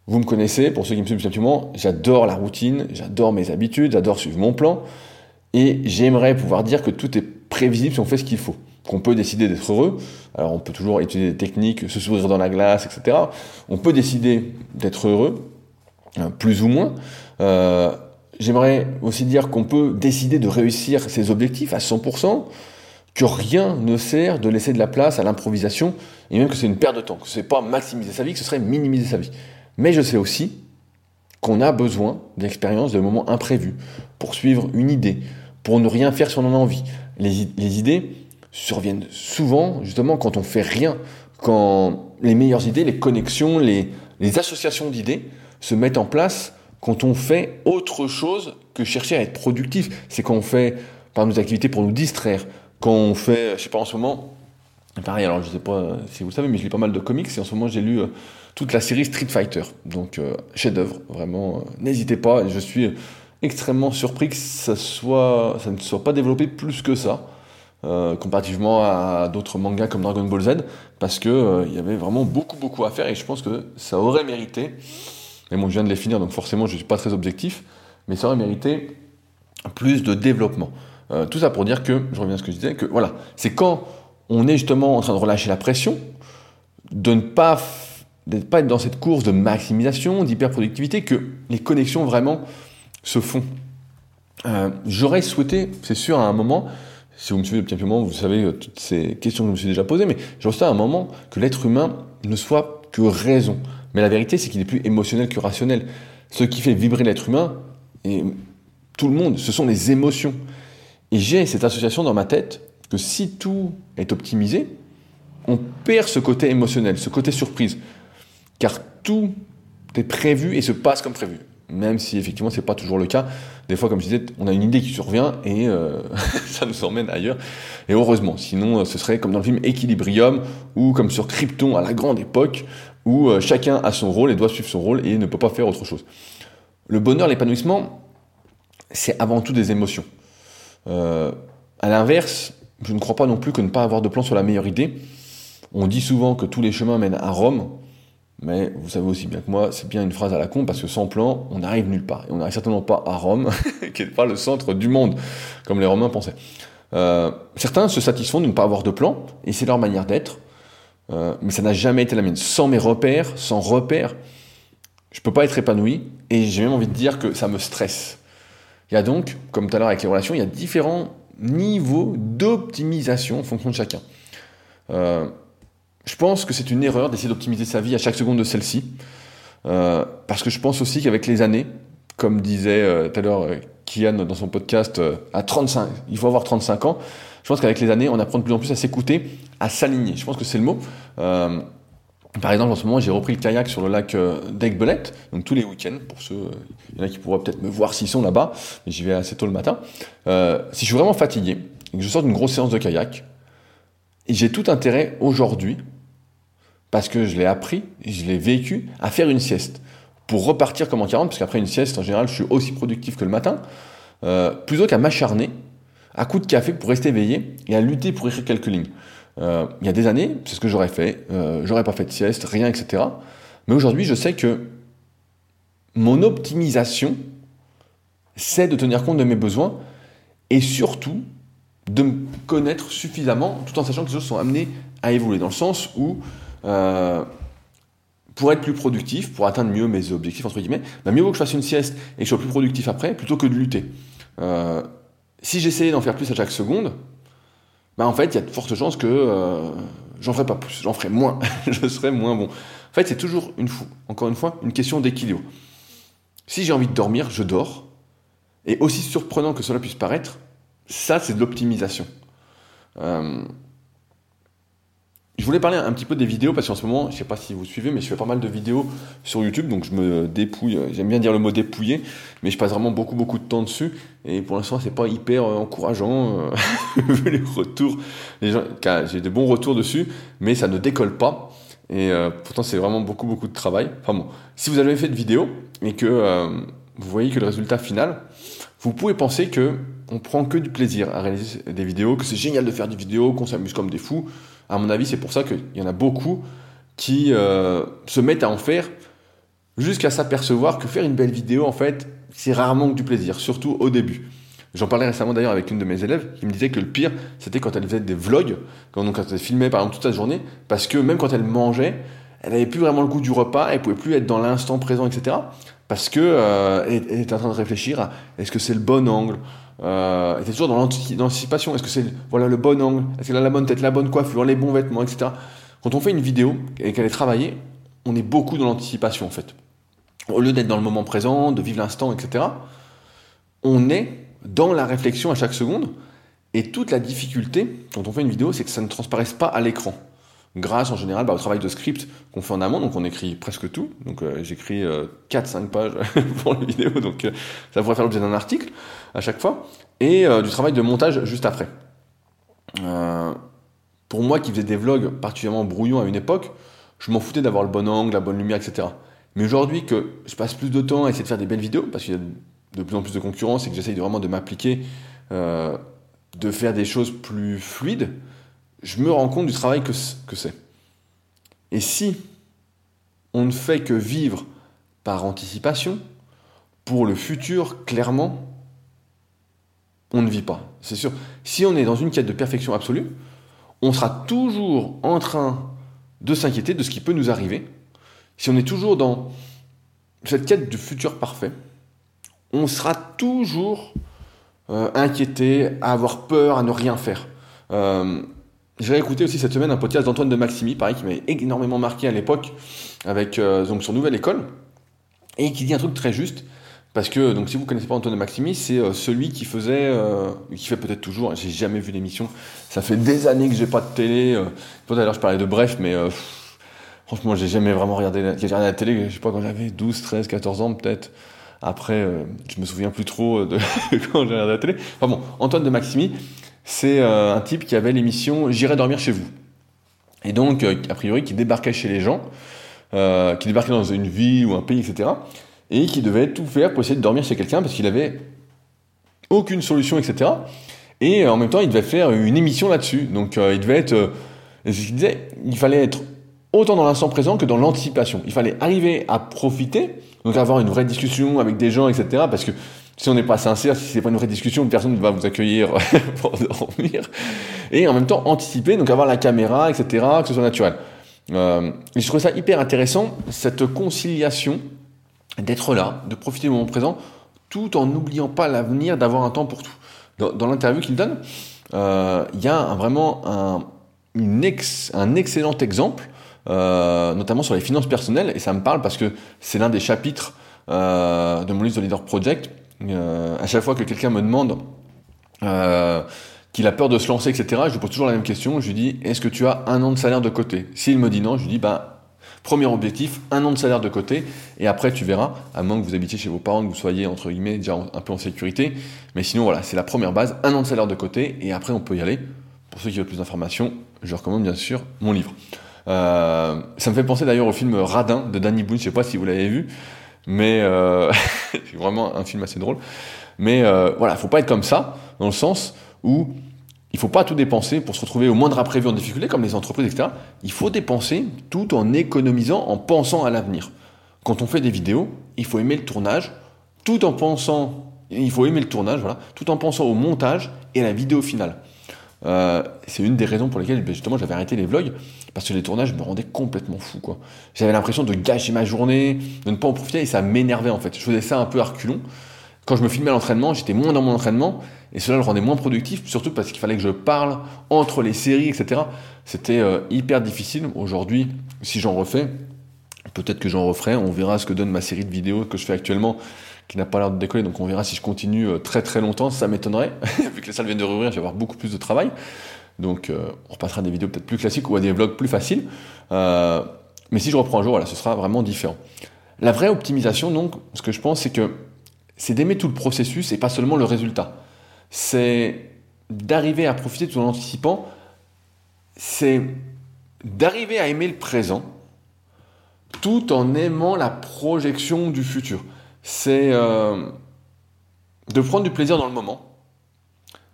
Vous me connaissez, pour ceux qui me suivent simplement, j'adore la routine, j'adore mes habitudes, j'adore suivre mon plan, et j'aimerais pouvoir dire que tout est prévisible si on fait ce qu'il faut qu'on peut décider d'être heureux. Alors on peut toujours étudier des techniques, se sourire dans la glace, etc. On peut décider d'être heureux, hein, plus ou moins. Euh, J'aimerais aussi dire qu'on peut décider de réussir ses objectifs à 100%, que rien ne sert de laisser de la place à l'improvisation, et même que c'est une perte de temps, que ce n'est pas maximiser sa vie, que ce serait minimiser sa vie. Mais je sais aussi qu'on a besoin d'expériences, de moments imprévus, pour suivre une idée, pour ne rien faire si on en a envie. Les, les idées surviennent souvent, justement, quand on fait rien, quand les meilleures idées, les connexions, les, associations d'idées se mettent en place quand on fait autre chose que chercher à être productif. C'est quand on fait par nos activités pour nous distraire. Quand on fait, je sais pas, en ce moment, pareil, alors je sais pas si vous savez, mais je lis pas mal de comics et en ce moment j'ai lu euh, toute la série Street Fighter. Donc, euh, chef-d'œuvre, vraiment, euh, n'hésitez pas. Je suis extrêmement surpris que ça ne soit pas développé plus que ça. Comparativement à d'autres mangas comme Dragon Ball Z, parce que il y avait vraiment beaucoup beaucoup à faire et je pense que ça aurait mérité mais bon, je viens de les finir, donc forcément, je ne suis pas très objectif, mais ça aurait mérité plus de développement. Euh, tout ça pour dire que, je reviens à ce que je disais, que voilà, c'est quand on est justement en train de relâcher la pression, de ne pas, pas être dans cette course de maximisation, d'hyperproductivité, que les connexions vraiment se font. Euh, j'aurais souhaité, c'est sûr, à un moment, si vous me suivez depuis un moment, vous savez euh, toutes ces questions que je me suis déjà posées, mais j'aurais souhaité à un moment que l'être humain ne soit que raison. Mais la vérité, c'est qu'il est plus émotionnel que rationnel. Ce qui fait vibrer l'être humain, et tout le monde, ce sont les émotions. Et j'ai cette association dans ma tête que si tout est optimisé, on perd ce côté émotionnel, ce côté surprise. Car tout est prévu et se passe comme prévu. Même si effectivement c'est pas toujours le cas. Des fois, comme je disais, on a une idée qui survient et euh, [laughs] ça nous emmène ailleurs. Et heureusement, sinon ce serait comme dans le film Equilibrium ou comme sur Krypton à la grande époque où chacun a son rôle et doit suivre son rôle et ne peut pas faire autre chose. Le bonheur, l'épanouissement, c'est avant tout des émotions. à l'inverse, je ne crois pas non plus que ne pas avoir de plan soit la meilleure idée. On dit souvent que tous les chemins mènent à Rome. Mais vous savez aussi bien que moi, c'est bien une phrase à la con, parce que sans plan, on n'arrive nulle part. Et on n'arrive certainement pas à Rome, [laughs] qui n'est pas le centre du monde, comme les Romains pensaient. Euh, certains se satisfont de ne pas avoir de plan, et c'est leur manière d'être. Euh, mais ça n'a jamais été la mienne. Sans mes repères, sans repères, je ne peux pas être épanoui, et j'ai même envie de dire que ça me stresse. Il y a donc, comme tout à l'heure avec les relations, il y a différents niveaux d'optimisation en fonction de chacun. Euh, je pense que c'est une erreur d'essayer d'optimiser sa vie à chaque seconde de celle-ci. Euh, parce que je pense aussi qu'avec les années, comme disait euh, tout à l'heure euh, Kian dans son podcast, à 35, il faut avoir 35 ans. Je pense qu'avec les années, on apprend de plus en plus à s'écouter, à s'aligner. Je pense que c'est le mot. par exemple, en ce moment, j'ai repris le kayak sur le lac d'Aigbelette, donc tous les week-ends, pour ceux, il y en a qui pourraient peut-être me voir s'ils sont là-bas, mais j'y vais assez tôt le matin. si je suis vraiment fatigué, et que je sors d'une grosse séance de kayak, j'ai tout intérêt aujourd'hui parce que je l'ai appris, je l'ai vécu, à faire une sieste. Pour repartir comme en 40, parce qu'après une sieste, en général, je suis aussi productif que le matin, euh, plutôt qu'à m'acharner à coup de café pour rester éveillé et à lutter pour écrire quelques lignes. Euh, il y a des années, c'est ce que j'aurais fait, euh, j'aurais pas fait de sieste, rien, etc. Mais aujourd'hui, je sais que mon optimisation, c'est de tenir compte de mes besoins et surtout de me connaître suffisamment tout en sachant que les choses sont amenées à évoluer, dans le sens où euh, pour être plus productif, pour atteindre mieux mes objectifs, entre guillemets, bah mieux vaut que je fasse une sieste et que je sois plus productif après, plutôt que de lutter. Euh, si j'essayais d'en faire plus à chaque seconde, bah en fait, il y a de fortes chances que euh, j'en ferai pas plus, j'en ferai moins, [laughs] je serai moins bon. En fait, c'est toujours, une fois, encore une fois, une question d'équilibre. Si j'ai envie de dormir, je dors. Et aussi surprenant que cela puisse paraître, ça, c'est de l'optimisation. Euh, je voulais parler un petit peu des vidéos parce qu'en ce moment, je sais pas si vous suivez, mais je fais pas mal de vidéos sur YouTube, donc je me dépouille. J'aime bien dire le mot dépouiller, mais je passe vraiment beaucoup beaucoup de temps dessus. Et pour l'instant, c'est pas hyper euh, encourageant euh, [laughs] vu les retours. j'ai des bons retours dessus, mais ça ne décolle pas. Et euh, pourtant, c'est vraiment beaucoup beaucoup de travail. Enfin bon, si vous avez fait de vidéos et que vous voyez que le résultat final, vous pouvez penser que on prend que du plaisir à réaliser des vidéos, que c'est génial de faire des vidéos, qu'on s'amuse comme des fous. À mon avis, c'est pour ça qu'il y en a beaucoup qui euh, se mettent à en faire jusqu'à s'apercevoir que faire une belle vidéo, en fait, c'est rarement du plaisir, surtout au début. J'en parlais récemment d'ailleurs avec une de mes élèves qui me disait que le pire, c'était quand elle faisait des vlogs, quand, donc, quand elle filmait par exemple toute sa journée, parce que même quand elle mangeait, elle n'avait plus vraiment le goût du repas, elle pouvait plus être dans l'instant présent, etc. Parce que euh, était en train de réfléchir à est-ce que c'est le bon angle, euh, était toujours dans l'anticipation. Est-ce que c'est voilà le bon angle? Est-ce qu'elle a la bonne tête, la bonne coiffure, les bons vêtements, etc. Quand on fait une vidéo et qu'elle est travaillée, on est beaucoup dans l'anticipation en fait. Au lieu d'être dans le moment présent, de vivre l'instant, etc. On est dans la réflexion à chaque seconde. Et toute la difficulté quand on fait une vidéo, c'est que ça ne transparaisse pas à l'écran grâce en général bah, au travail de script qu'on fait en amont, donc on écrit presque tout. Donc euh, j'écris 4-5 euh, pages [laughs] pour la vidéo, donc euh, ça pourrait faire l'objet d'un article à chaque fois, et du travail de montage juste après. pour moi qui faisais des vlogs particulièrement brouillons à une époque, je m'en foutais d'avoir le bon angle, la bonne lumière, etc. Mais aujourd'hui que je passe plus de temps à essayer de faire des belles vidéos, parce qu'il y a de plus en plus de concurrence et que j'essaye vraiment de m'appliquer, de faire des choses plus fluides, je me rends compte du travail que, c'est. Et si on ne fait que vivre par anticipation, pour le futur, clairement, on ne vit pas. C'est sûr. Si on est dans une quête de perfection absolue, on sera toujours en train de s'inquiéter de ce qui peut nous arriver. Si on est toujours dans cette quête de futur parfait, on sera toujours euh, inquiété, à avoir peur, à ne rien faire. Euh, j'ai écouté aussi cette semaine un podcast d'Antoine de Maximi, pareil, qui m'avait énormément marqué à l'époque, avec euh, donc son nouvelle école, et qui dit un truc très juste, parce que donc si vous connaissez pas Antoine de Maximi, c'est euh, celui qui faisait, euh, qui fait peut-être toujours, j'ai jamais vu l'émission, ça fait des années que j'ai pas de télé. Euh, tout à l'heure je parlais de Bref, mais franchement j'ai jamais vraiment regardé la, regardé la télé, je sais pas quand j'avais 12, 13, 14 ans peut-être. Après, euh, je me souviens plus trop de [laughs] quand j'ai regardé la télé. Enfin bon, Antoine de Maximi, c'est euh, un type qui avait l'émission J'irai dormir chez vous. Et donc, euh, a priori, qui débarquait chez les gens, qui débarquait dans une ville ou un pays, etc. Et qui devait tout faire pour essayer de dormir chez quelqu'un parce qu'il avait aucune solution, etc. Et en même temps, il devait faire une émission là-dessus. Donc, il devait être. je disais, il fallait être autant dans l'instant présent que dans l'anticipation. Il fallait arriver à profiter donc avoir une vraie discussion avec des gens, etc. Parce que si on n'est pas sincère, si c'est pas une vraie discussion, personne ne va vous accueillir [laughs] pour dormir. Et en même temps, anticiper, donc avoir la caméra, etc., que ce soit naturel. Euh, je trouve ça hyper intéressant, cette conciliation d'être là, de profiter du moment présent, tout en n'oubliant pas l'avenir, d'avoir un temps pour tout. Dans, l'interview qu'il donne, euh, il y a vraiment un, excellent exemple euh, notamment sur les finances personnelles, et ça me parle parce que c'est l'un des chapitres de mon livre de Leader Project. Euh, à chaque fois que quelqu'un me demande qu'il a peur de se lancer, etc., je lui pose toujours la même question. Je lui dis Est-ce que tu as un an de salaire de côté? S'il me dit non, je lui dis Bah, premier objectif, un an de salaire de côté, et après tu verras, à moins que vous habitiez chez vos parents, que vous soyez entre guillemets déjà un peu en sécurité. Mais sinon, voilà, c'est la première base, un an de salaire de côté, et après on peut y aller. Pour ceux qui veulent plus d'informations, je recommande bien sûr mon livre. Euh, ça me fait penser d'ailleurs au film Radin de Danny Boone, je sais pas si vous l'avez vu, mais euh, [laughs] c'est vraiment un film assez drôle. Mais euh, voilà, faut pas être comme ça, dans le sens où il faut pas tout dépenser pour se retrouver au moindre imprévu en difficulté, comme les entreprises, etc. Il faut dépenser tout en économisant, en pensant à l'avenir. Quand on fait des vidéos, il faut aimer le tournage, tout en pensant, il faut aimer le tournage, voilà, tout en pensant au montage et à la vidéo finale. Euh, c'est une des raisons pour lesquelles ben, justement j'avais arrêté les vlogs parce que les tournages me rendaient complètement fou quoi. J'avais l'impression de gâcher ma journée, de ne pas en profiter et ça m'énervait en fait. Je faisais ça un peu à reculons. Quand je me filmais l'entraînement, j'étais moins dans mon entraînement et cela le rendait moins productif, surtout parce qu'il fallait que je parle entre les séries, etc. C'était euh, hyper difficile. Aujourd'hui, si j'en refais, peut-être que j'en referai. On verra ce que donne ma série de vidéos que je fais actuellement qui n'a pas l'air de décoller. Donc on verra si je continue euh, très très longtemps. Ça m'étonnerait. [laughs] Vu que les salles viennent de rouvrir, je vais avoir beaucoup plus de travail. Donc euh, on repassera à des vidéos peut-être plus classiques ou à des vlogs plus faciles. Euh, mais si je reprends un jour, voilà, ce sera vraiment différent. La vraie optimisation, donc, ce que je pense, c'est que c'est d'aimer tout le processus et pas seulement le résultat. C'est d'arriver à profiter tout en anticipant. C'est d'arriver à aimer le présent tout en aimant la projection du futur c'est euh, de prendre du plaisir dans le moment,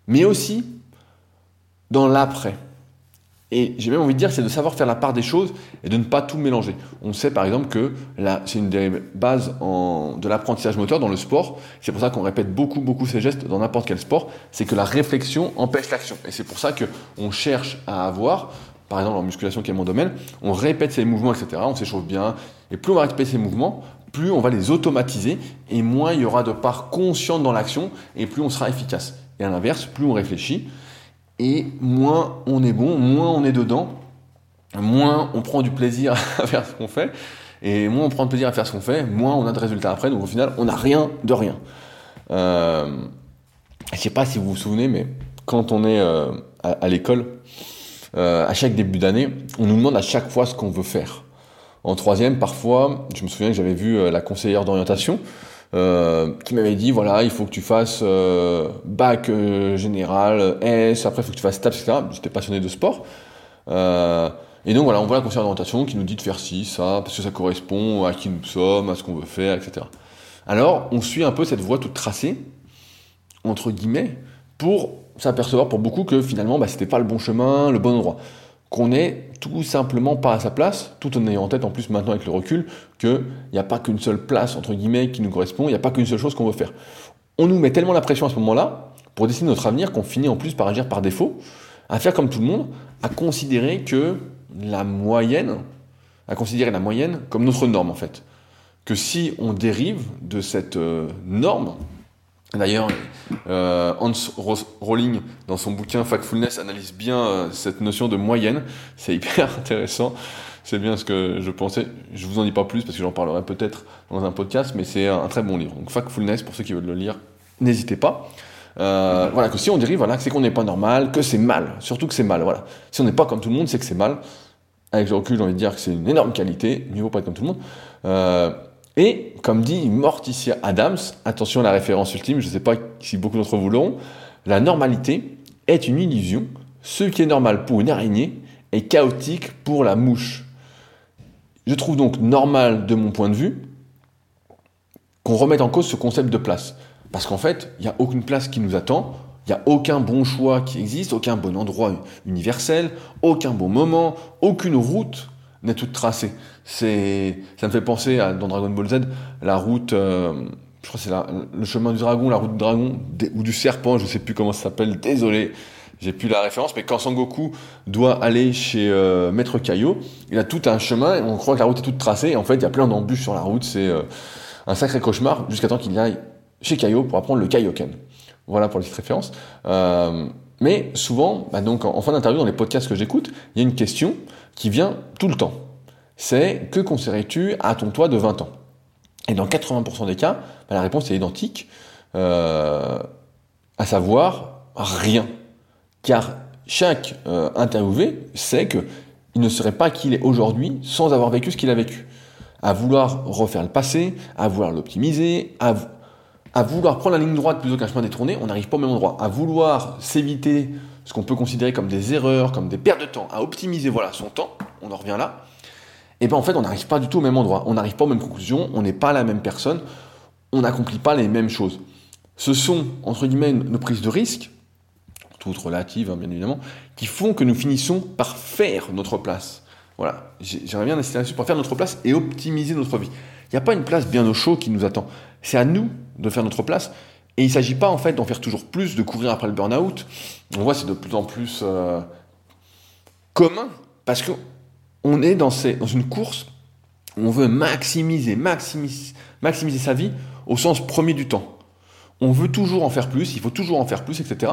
mais aussi dans l'après. Et j'ai même envie de dire, c'est de savoir faire la part des choses et de ne pas tout mélanger. On sait par exemple que c'est une des bases de l'apprentissage moteur dans le sport. C'est pour ça qu'on répète beaucoup, beaucoup ces gestes dans n'importe quel sport. C'est que la réflexion empêche l'action. Et c'est pour ça qu'on cherche à avoir, par exemple en musculation qui est mon domaine, on répète ses mouvements, etc. On s'échauffe bien. Et plus on va répéter ces mouvements, plus on va les automatiser et moins il y aura de part consciente dans l'action et plus on sera efficace. Et à l'inverse, plus on réfléchit et moins on est bon, moins on est dedans, moins on prend du plaisir [laughs] à faire ce qu'on fait et moins on prend de plaisir à faire ce qu'on fait, moins on a de résultats après. Donc au final, on n'a rien de rien. Euh, je ne sais pas si vous vous souvenez, mais quand on est euh, à, l'école, euh, à chaque début d'année, on nous demande à chaque fois ce qu'on veut faire. En troisième, parfois, je me souviens que j'avais vu euh, la conseillère d'orientation euh, qui m'avait dit voilà, il faut que tu fasses euh, bac général, S, après il faut que tu fasses TAPS, etc. J'étais passionné de sport. et donc voilà, on voit la conseillère d'orientation qui nous dit de faire ci, ça, parce que ça correspond à qui nous sommes, à ce qu'on veut faire, etc. Alors, on suit un peu cette voie toute tracée, entre guillemets, pour s'apercevoir pour beaucoup que finalement, bah, c'était pas le bon chemin, le bon endroit qu'on n'est tout simplement pas à sa place, tout en ayant en tête en plus maintenant avec le recul qu'il n'y a pas qu'une seule place entre guillemets qui nous correspond, il n'y a pas qu'une seule chose qu'on veut faire. On nous met tellement la pression à ce moment-là pour décider notre avenir qu'on finit en plus par agir par défaut, à faire comme tout le monde, à considérer que la moyenne, à considérer la moyenne comme notre norme en fait. Que si on dérive de cette euh, norme, D'ailleurs, euh, Hans Rowling, dans son bouquin Factfulness, analyse bien euh, cette notion de moyenne. C'est hyper [laughs] intéressant. C'est bien ce que je pensais. Je vous en dis pas plus parce que j'en parlerai peut-être dans un podcast, mais c'est un très bon livre. Donc Factfulness, pour ceux qui veulent le lire, n'hésitez pas. Euh, voilà, que si on dérive, voilà, c'est qu'on n'est pas normal, que c'est mal. Surtout que c'est mal, voilà. Si on n'est pas comme tout le monde, c'est que c'est mal. Avec le recul, j'ai envie de dire que c'est une énorme qualité. Mieux vaut pas être comme tout le monde. Et comme dit Morticia Adams, attention à la référence ultime, je ne sais pas si beaucoup d'entre vous l'auront, la normalité est une illusion. Ce qui est normal pour une araignée est chaotique pour la mouche. Je trouve donc normal, de mon point de vue, qu'on remette en cause ce concept de place. Parce qu'en fait, il n'y a aucune place qui nous attend, il n'y a aucun bon choix qui existe, aucun bon endroit universel, aucun bon moment, aucune route n'est toute tracée. C'est, ça me fait penser à, dans Dragon Ball Z, la route, euh, je crois c'est le chemin du dragon, la route du dragon, ou du serpent, je sais plus comment ça s'appelle, désolé, j'ai plus la référence, mais quand Sangoku doit aller chez euh, Maître Kaio, il a tout un chemin, et on croit que la route est toute tracée, et en fait, il y a plein d'embûches sur la route, c'est euh, un sacré cauchemar, jusqu'à temps qu'il aille chez Kaio pour apprendre le Kaioken. Voilà pour les petites références. Mais souvent, bah donc, en, fin d'interview, dans les podcasts que j'écoute, il y a une question qui vient tout le temps. C'est que conseillerais-tu à ton toi de 20 ans? Et dans 80% des cas, bah, la réponse est identique, à savoir rien car chaque euh, interviewé sait qu'il ne serait pas qui il est aujourd'hui sans avoir vécu ce qu'il a vécu. À vouloir refaire le passé, à vouloir l'optimiser, à, à, vouloir prendre la ligne droite plutôt qu'un chemin détourné, on n'arrive pas au même endroit. À vouloir s'éviter ce qu'on peut considérer comme des erreurs, comme des pertes de temps, à optimiser voilà son temps, on en revient là. Et bien en fait, on n'arrive pas du tout au même endroit, on n'arrive pas aux mêmes conclusions, on n'est pas la même personne, on n'accomplit pas les mêmes choses. Ce sont, entre guillemets, nos prises de risque, toutes relatives hein, bien évidemment, qui font que nous finissons par faire notre place. Voilà, j'aimerais bien insister là-dessus, pour faire notre place et optimiser notre vie. Il n'y a pas une place bien au chaud qui nous attend. C'est à nous de faire notre place. Et il ne s'agit pas en fait d'en faire toujours plus, de courir après le burn-out. On voit c'est de plus en plus euh, commun parce qu'on est dans, dans une course où on veut maximiser, maximiser, maximiser sa vie au sens premier du temps. On veut toujours en faire plus, il faut toujours en faire plus, etc.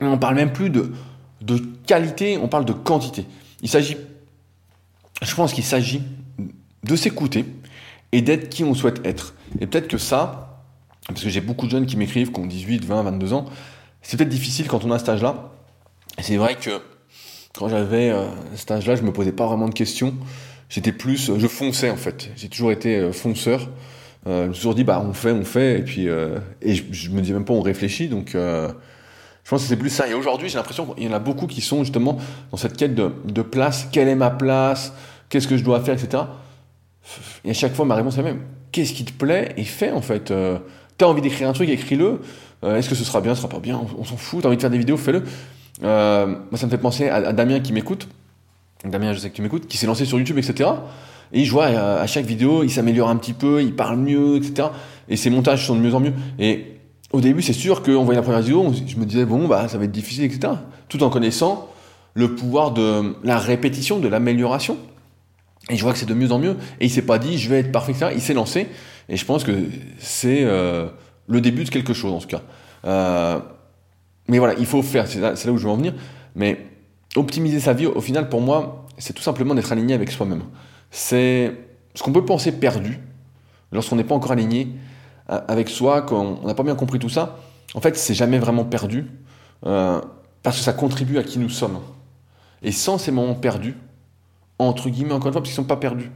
On ne parle même plus de, de qualité, on parle de quantité. Il s'agit, je pense qu'il s'agit de s'écouter et d'être qui on souhaite être. Et peut-être que ça, parce que j'ai beaucoup de jeunes qui m'écrivent, qui ont 18, 20, 22 ans, c'est peut-être difficile quand on a cet âge-là. C'est vrai que quand j'avais euh, cet âge-là, je me posais pas vraiment de questions. J'étais plus, je fonçais en fait. J'ai toujours été euh, fonceur. Euh, je me suis toujours dit, bah on fait, on fait, et puis et je, je, me dis même pas on réfléchit. Donc je pense que c'est plus ça. Et aujourd'hui, j'ai l'impression qu'il y en a beaucoup qui sont justement dans cette quête de, place. Quelle est ma place? Qu'est-ce que je dois faire, etc. Et à chaque fois, ma réponse est la même. Qu'est-ce qui te plaît Et fais en fait. Euh, t'as envie d'écrire un truc, écris-le. Euh, est-ce que ce sera bien, ce sera pas bien On, s'en fout. T'as envie de faire des vidéos, fais-le. Euh, moi, ça me fait penser à, Damien qui m'écoute. Damien, je sais que tu m'écoutes, qui s'est lancé sur YouTube, etc. Et je vois à, à chaque vidéo, il s'améliore un petit peu, il parle mieux, etc. Et ses montages sont de mieux en mieux. Et au début, c'est sûr qu'on voyait la première vidéo, je me disais, bon, bah, ça va être difficile, etc. Tout en connaissant le pouvoir de la répétition, de l'amélioration. Et je vois que c'est de mieux en mieux. Et il s'est pas dit, je vais être parfait, etc. Il s'est lancé. Et je pense que c'est euh, le début de quelque chose, en tout cas. Euh, mais voilà, il faut faire, c'est là, où je veux en venir. Mais optimiser sa vie, au final, pour moi, c'est tout simplement d'être aligné avec soi-même. C'est ce qu'on peut penser perdu lorsqu'on n'est pas encore aligné avec soi, qu'on n'a pas bien compris tout ça, en fait, c'est jamais vraiment perdu, euh, parce que ça contribue à qui nous sommes. Et sans ces moments perdus, entre guillemets, encore une fois, parce qu'ils ne sont pas perdus,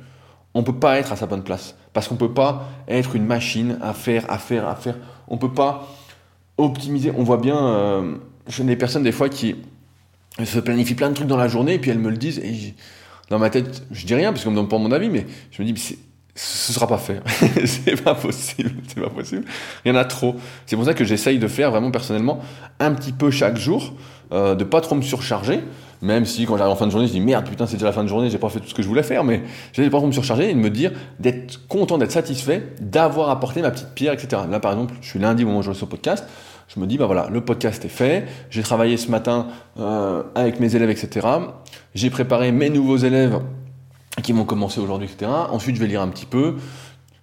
on ne peut pas être à sa bonne place. Parce qu'on ne peut pas être une machine à faire, à faire, à faire. On ne peut pas optimiser. On voit bien, euh, je des personnes des fois qui se planifient plein de trucs dans la journée et puis elles me le disent et dans ma tête, je dis rien parce qu'on me donne pas mon avis, mais je me dis, c'est ce sera pas fait. [laughs] c'est pas possible, c'est pas possible. Il y en a trop. C'est pour ça que j'essaye de faire vraiment personnellement un petit peu chaque jour, euh, de pas trop me surcharger. Même si quand j'arrive en fin de journée, je dis merde, putain, c'est déjà la fin de journée, j'ai pas fait tout ce que je voulais faire, mais de pas trop me surcharger et de me dire d'être content, d'être satisfait, d'avoir apporté ma petite pierre, etc. Là, par exemple, je suis lundi au moment où je le podcast, je me dis, bah voilà, le podcast est fait, j'ai travaillé ce matin euh, avec mes élèves, etc. J'ai préparé mes nouveaux élèves qui vont commencer aujourd'hui, etc. Ensuite, je vais lire un petit peu.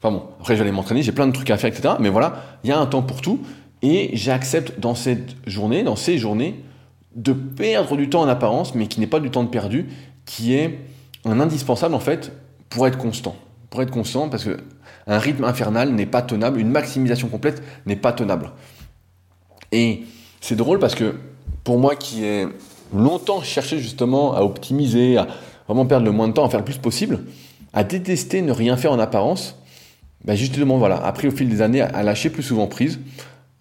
Enfin bon, après, aller m'entraîner, j'ai plein de trucs à faire, etc. Mais voilà, il y a un temps pour tout. Et j'accepte dans cette journée, dans ces journées, de perdre du temps en apparence, mais qui n'est pas du temps de perdu, qui est un indispensable en fait pour être constant. Pour être constant, parce que un rythme infernal n'est pas tenable, une maximisation complète n'est pas tenable. Et c'est drôle parce que pour moi qui ai longtemps cherché justement à optimiser, à vraiment perdre le moins de temps à faire le plus possible, à détester ne rien faire en apparence, bah justement, voilà, après au fil des années, à lâcher plus souvent prise,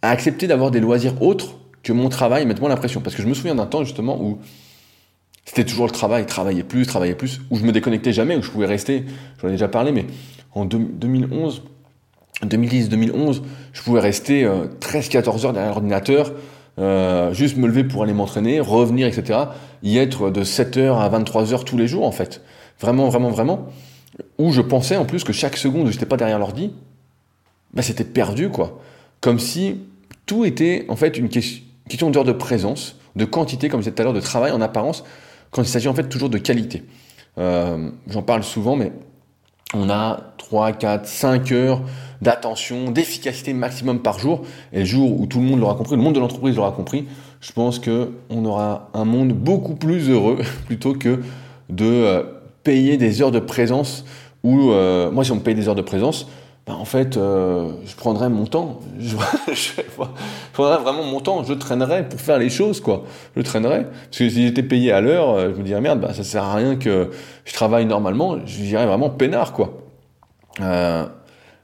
à accepter d'avoir des loisirs autres que mon travail, mettre moins la pression. Parce que je me souviens d'un temps justement où c'était toujours le travail, travailler plus, travailler plus, où je me déconnectais jamais, où je pouvais rester, j'en ai déjà parlé, mais en 2011, 2010-2011, je pouvais rester 13-14 euh, heures derrière l'ordinateur, euh, juste me lever pour aller m'entraîner, revenir, etc. Y être de 7h à 23h tous les jours, en fait. Vraiment, vraiment, vraiment. Où je pensais en plus que chaque seconde où j'étais pas derrière l'ordi, bah, c'était perdu, quoi. Comme si tout était, en fait, une question d'heure de présence, de quantité, comme je disais tout à l'heure, de travail en apparence, quand il s'agit en fait toujours de qualité. Euh, j'en parle souvent, mais on a 3, 4, 5 heures d'attention, d'efficacité maximum par jour. Et le jour où tout le monde l'aura compris, le monde de l'entreprise l'aura compris, je pense qu'on aura un monde beaucoup plus heureux [laughs] plutôt que de euh, payer des heures de présence ou euh, moi si on me paye des heures de présence, bah, en fait, euh, je prendrais mon temps. Je, [laughs] je, prendrais vraiment mon temps. Je traînerais pour faire les choses, quoi. Je traînerais. Parce que si j'étais payé à l'heure, euh, je me dirais, merde, bah, ça sert à rien que je travaille normalement. Je dirais vraiment peinard, quoi. Euh,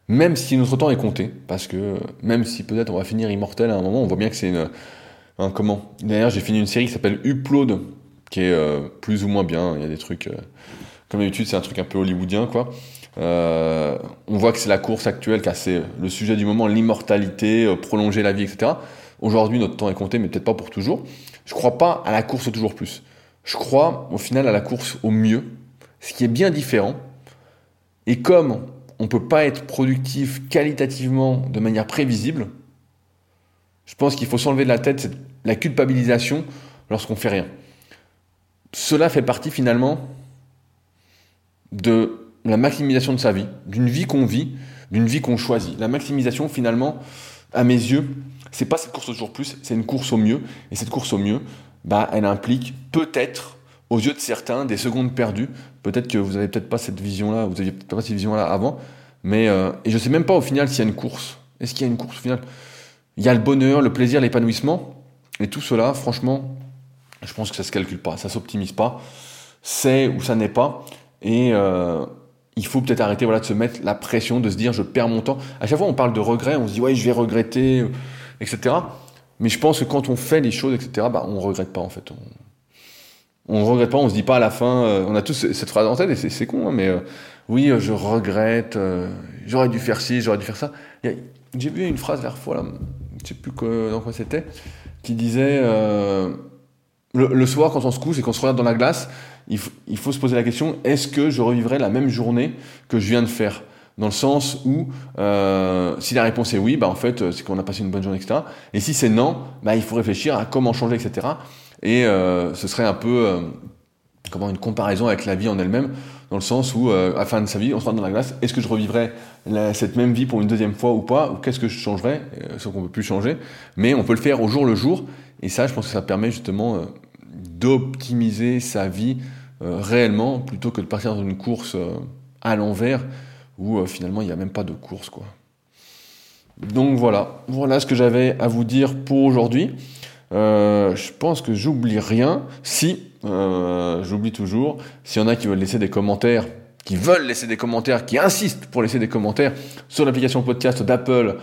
même si notre temps est compté. Parce que même si peut-être on va finir immortel à un moment, on voit bien que c'est une... Un, comment D'ailleurs, j'ai fini une série qui s'appelle Upload, qui est euh, plus ou moins bien. Il y a des trucs... comme d'habitude, c'est un truc un peu hollywoodien, quoi. Euh, on voit que c'est la course actuelle, c'est le sujet du moment, l'immortalité, euh, prolonger la vie, etc. Aujourd'hui, notre temps est compté, mais peut-être pas pour toujours. Je crois pas à la course au toujours plus. Je crois au final à la course au mieux, ce qui est bien différent. Et comme on peut pas être productif qualitativement de manière prévisible, je pense qu'il faut s'enlever de la tête la culpabilisation lorsqu'on fait rien. Cela fait partie finalement de la maximisation de sa vie, d'une vie qu'on vit, d'une vie qu'on choisit. La maximisation, finalement, à mes yeux, c'est pas cette course au jour plus, c'est une course au mieux. Et cette course au mieux, bah, elle implique peut-être, aux yeux de certains, des secondes perdues. Peut-être que vous avez peut-être pas cette vision-là, vous aviez peut-être pas cette vision-là avant. Mais, euh, et je sais même pas au final s'il y a une course. Est-ce qu'il y a une course au final? Il y a le bonheur, le plaisir, l'épanouissement. Et tout cela, franchement, je pense que ça se calcule pas, ça s'optimise pas. C'est ou ça n'est pas. Et, euh, il faut peut-être arrêter voilà, de se mettre la pression, de se dire je perds mon temps. À chaque fois, on parle de regret, on se dit ouais, je vais regretter, etc. Mais je pense que quand on fait les choses, etc., bah, on regrette pas en fait. On, ne regrette pas, on se dit pas à la fin, euh, on a tous cette phrase en tête et c'est con, hein, mais euh, oui, je regrette, j'aurais dû faire ci, j'aurais dû faire ça. J'ai vu une phrase la fois, là, je sais plus dans quoi c'était, qui disait le, soir quand on se couche et qu'on se regarde dans la glace, il, faut se poser la question est-ce que je revivrai la même journée que je viens de faire? Dans le sens où euh, si la réponse est oui, bah en fait c'est qu'on a passé une bonne journée, etc. Et si c'est non, bah il faut réfléchir à comment changer, etc. Et euh, ce serait un peu euh, comment une comparaison avec la vie en elle-même, dans le sens où à la fin de sa vie, on se regarde dans la glace, est-ce que je revivrai cette même vie pour une deuxième fois ou pas, ou qu'est-ce que je changerais, sauf qu'on peut plus changer, mais on peut le faire au jour le jour. Et ça, je pense que ça permet justement d'optimiser sa vie euh, réellement plutôt que de partir dans une course euh, à l'envers où euh, finalement il n'y a même pas de course quoi. Donc voilà, voilà ce que j'avais à vous dire pour aujourd'hui. je pense que j'oublie rien. Si, j'oublie toujours, s'il y en a qui veulent laisser des commentaires, qui veulent laisser des commentaires, qui insistent pour laisser des commentaires sur l'application podcast d'Apple,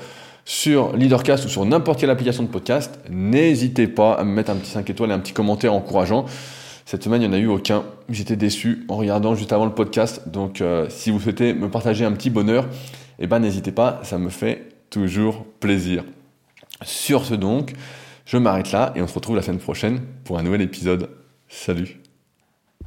sur Leadercast ou sur n'importe quelle application de podcast, n'hésitez pas à me mettre un petit 5 étoiles et un petit commentaire encourageant. Cette semaine, il n'y en a eu aucun. J'étais déçu en regardant juste avant le podcast. Donc, euh, si vous souhaitez me partager un petit bonheur, eh ben, n'hésitez pas, ça me fait toujours plaisir. Sur ce donc, je m'arrête là et on se retrouve la semaine prochaine pour un nouvel épisode. Salut